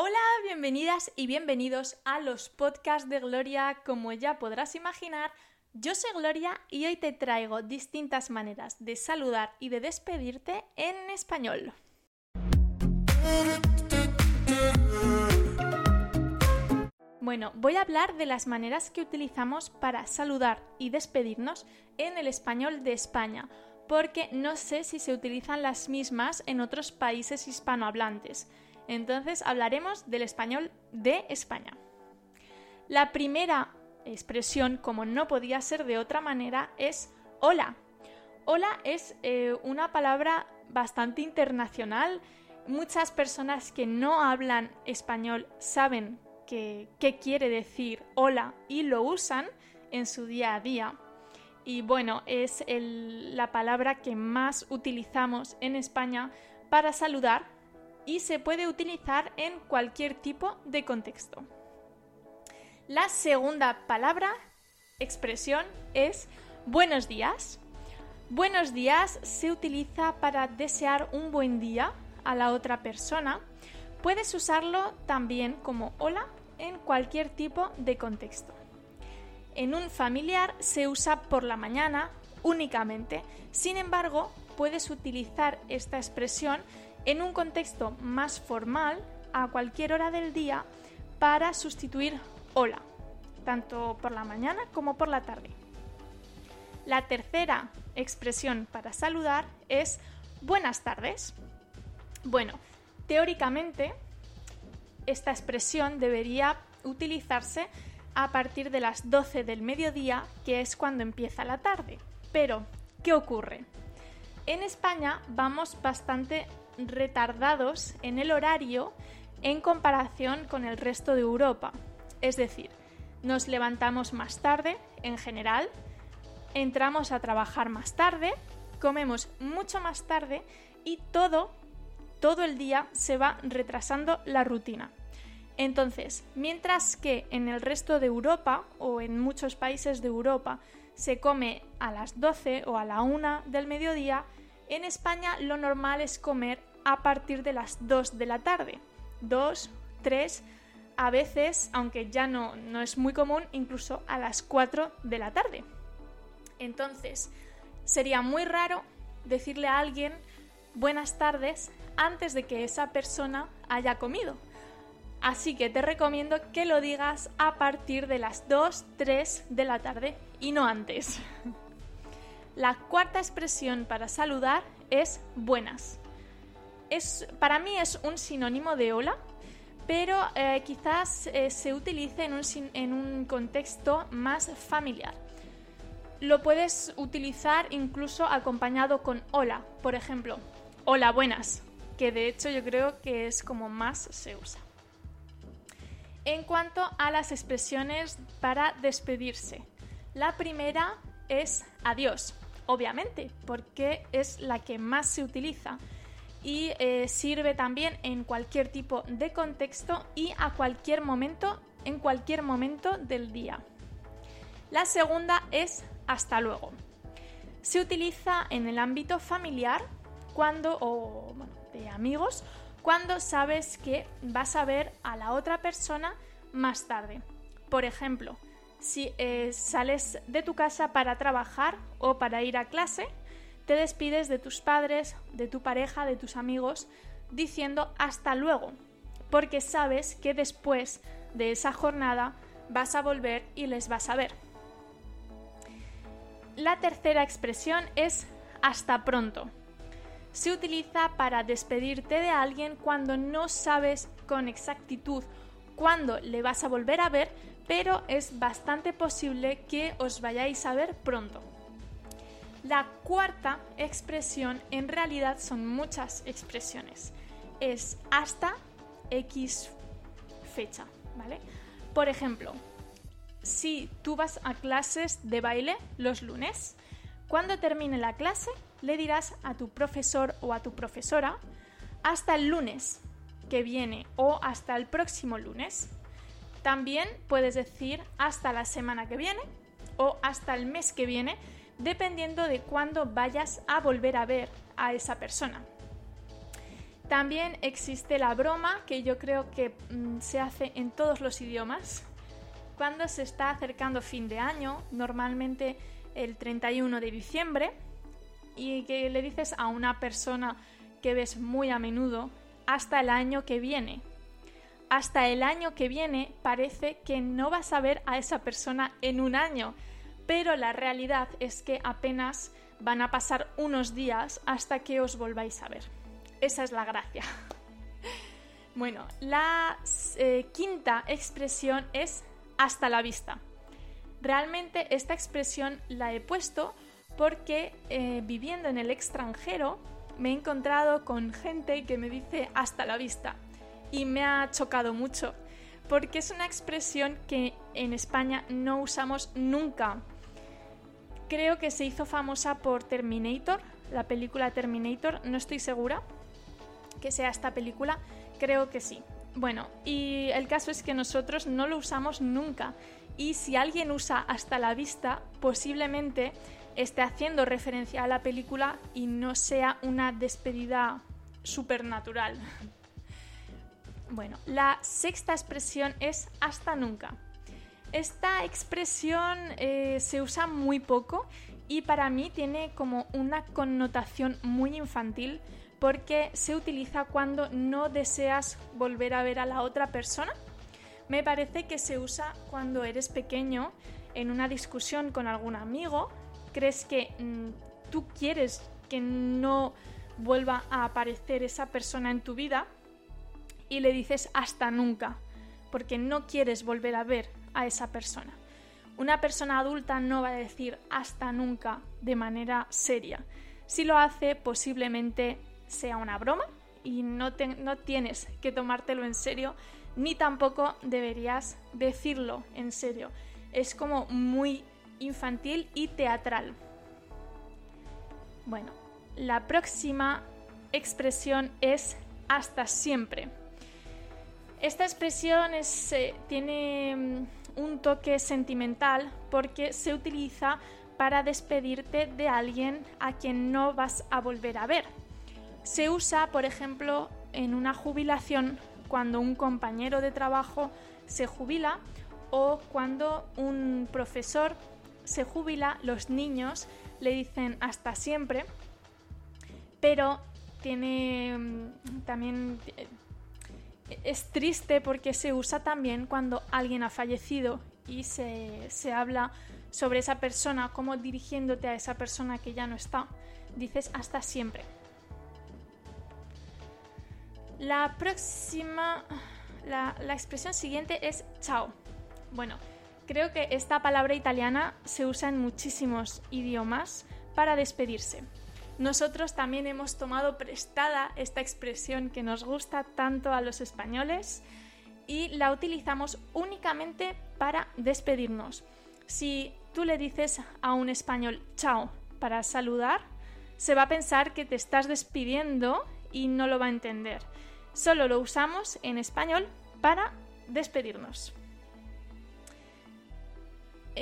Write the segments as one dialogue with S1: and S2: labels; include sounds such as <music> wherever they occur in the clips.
S1: Hola, bienvenidas y bienvenidos a los podcasts de Gloria. Como ya podrás imaginar, yo soy Gloria y hoy te traigo distintas maneras de saludar y de despedirte en español. Bueno, voy a hablar de las maneras que utilizamos para saludar y despedirnos en el español de España, porque no sé si se utilizan las mismas en otros países hispanohablantes. Entonces hablaremos del español de España. La primera expresión, como no podía ser de otra manera, es hola. Hola es eh, una palabra bastante internacional. Muchas personas que no hablan español saben qué quiere decir hola y lo usan en su día a día. Y bueno, es la palabra que más utilizamos en España para saludar y se puede utilizar en cualquier tipo de contexto. La segunda palabra, expresión, es buenos días. Buenos días se utiliza para desear un buen día a la otra persona. Puedes usarlo también como hola en cualquier tipo de contexto. En un familiar se usa por la mañana únicamente. Sin embargo, puedes utilizar esta expresión en un contexto más formal a cualquier hora del día para sustituir hola, tanto por la mañana como por la tarde. La tercera expresión para saludar es buenas tardes. Bueno, teóricamente esta expresión debería utilizarse a partir de las 12 del mediodía, que es cuando empieza la tarde. Pero, ¿qué ocurre? En España vamos bastante retardados en el horario en comparación con el resto de Europa. Es decir, nos levantamos más tarde en general, entramos a trabajar más tarde, comemos mucho más tarde y todo, todo el día se va retrasando la rutina. Entonces, mientras que en el resto de Europa o en muchos países de Europa se come a las 12 o a la 1 del mediodía, en España lo normal es comer a partir de las 2 de la tarde. 2, 3, a veces, aunque ya no, no es muy común, incluso a las 4 de la tarde. Entonces, sería muy raro decirle a alguien buenas tardes antes de que esa persona haya comido. Así que te recomiendo que lo digas a partir de las 2, 3 de la tarde y no antes. <laughs> La cuarta expresión para saludar es buenas. Para mí es un sinónimo de hola, pero eh, quizás eh, se utilice en un, en un contexto más familiar. Lo puedes utilizar incluso acompañado con hola, por ejemplo, hola buenas, que de hecho yo creo que es como más se usa. En cuanto a las expresiones para despedirse, la primera es adiós obviamente, porque es la que más se utiliza y eh, sirve también en cualquier tipo de contexto y a cualquier momento, en cualquier momento del día. La segunda es hasta luego. Se utiliza en el ámbito familiar cuando o de amigos cuando sabes que vas a ver a la otra persona más tarde. Por ejemplo, si eh, sales de tu casa para trabajar o para ir a clase, te despides de tus padres, de tu pareja, de tus amigos, diciendo hasta luego, porque sabes que después de esa jornada vas a volver y les vas a ver. La tercera expresión es hasta pronto. Se utiliza para despedirte de alguien cuando no sabes con exactitud cuándo le vas a volver a ver, pero es bastante posible que os vayáis a ver pronto. La cuarta expresión, en realidad son muchas expresiones, es hasta X fecha, ¿vale? Por ejemplo, si tú vas a clases de baile los lunes, cuando termine la clase le dirás a tu profesor o a tu profesora hasta el lunes que viene o hasta el próximo lunes. También puedes decir hasta la semana que viene o hasta el mes que viene, dependiendo de cuándo vayas a volver a ver a esa persona. También existe la broma, que yo creo que mm, se hace en todos los idiomas. Cuando se está acercando fin de año, normalmente el 31 de diciembre, y que le dices a una persona que ves muy a menudo hasta el año que viene. Hasta el año que viene parece que no vas a ver a esa persona en un año, pero la realidad es que apenas van a pasar unos días hasta que os volváis a ver. Esa es la gracia. <laughs> Bueno, la eh, quinta expresión es hasta la vista. Realmente esta expresión la he puesto porque eh, viviendo en el extranjero me he encontrado con gente que me dice hasta la vista y me ha chocado mucho porque es una expresión que en España no usamos nunca. Creo que se hizo famosa por Terminator, la película Terminator, no estoy segura que sea esta película, creo que sí. Bueno, y el caso es que nosotros no lo usamos nunca y si alguien usa hasta la vista, posiblemente esté haciendo referencia a la película y no sea una despedida supernatural. <laughs> Bueno, la sexta expresión es hasta nunca. Esta expresión eh, se usa muy poco y para mí tiene como una connotación muy infantil porque se utiliza cuando no deseas volver a ver a la otra persona. Me parece que se usa cuando eres pequeño en una discusión con algún amigo crees que mm, tú quieres que no vuelva a aparecer esa persona en tu vida y le dices hasta nunca, porque no quieres volver a ver a esa persona. Una persona adulta no va a decir hasta nunca de manera seria. Si lo hace, posiblemente sea una broma y no, no tienes que tomártelo en serio, ni tampoco deberías decirlo en serio. Es como muy infantil y teatral. Bueno, la próxima expresión es hasta siempre. Esta expresión eh, tiene mm, un toque sentimental porque se utiliza para despedirte de alguien a quien no vas a volver a ver. Se usa, por ejemplo, en una jubilación cuando un compañero de trabajo se jubila o cuando un profesor se jubila, los niños le dicen hasta siempre, pero tiene mm, también eh, es triste porque se usa también cuando alguien ha fallecido y se, se, habla sobre esa persona, como dirigiéndote a esa persona que ya no está. Dices hasta siempre. La próxima, la, la expresión siguiente es chao. Bueno, Creo que esta palabra italiana se usa en muchísimos idiomas para despedirse. Nosotros también hemos tomado prestada esta expresión que nos gusta tanto a los españoles y la utilizamos únicamente para despedirnos. Si tú le dices a un español chao para saludar, se va a pensar que te estás despidiendo y no lo va a entender. Solo lo usamos en español para despedirnos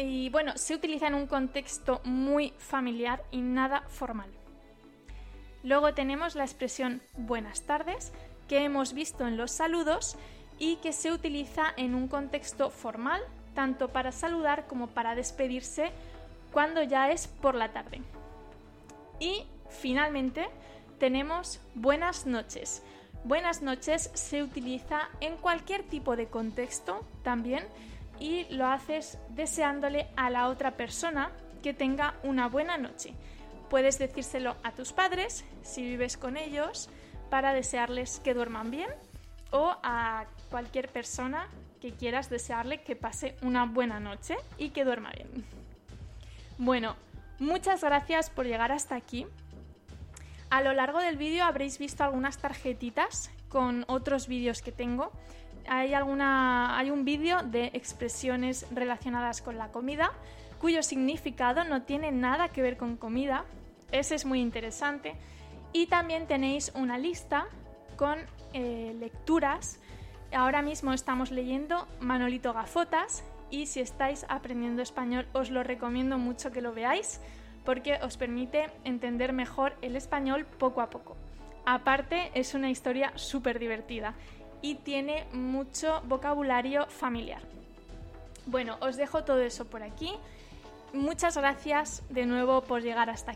S1: y bueno, se utiliza en un contexto muy familiar y nada formal. Luego tenemos la expresión buenas tardes, que hemos visto en los saludos y que se utiliza en un contexto formal, tanto para saludar como para despedirse cuando ya es por la tarde. Y finalmente tenemos buenas noches. Buenas noches se utiliza en cualquier tipo de contexto también y lo haces deseándole a la otra persona que tenga una buena noche. Puedes decírselo a tus padres si vives con ellos para desearles que duerman bien o a cualquier persona que quieras desearle que pase una buena noche y que duerma bien. Bueno, muchas gracias por llegar hasta aquí. A lo largo del vídeo habréis visto algunas tarjetitas con otros vídeos que tengo hay, alguna, hay un vídeo de expresiones relacionadas con la comida cuyo significado no tiene nada que ver con comida. Ese es muy interesante. Y también tenéis una lista con eh, lecturas. Ahora mismo estamos leyendo Manolito Gafotas y si estáis aprendiendo español os lo recomiendo mucho que lo veáis porque os permite entender mejor el español poco a poco. Aparte, es una historia súper divertida y tiene mucho vocabulario familiar. Bueno, os dejo todo eso por aquí. Muchas gracias de nuevo por llegar hasta aquí.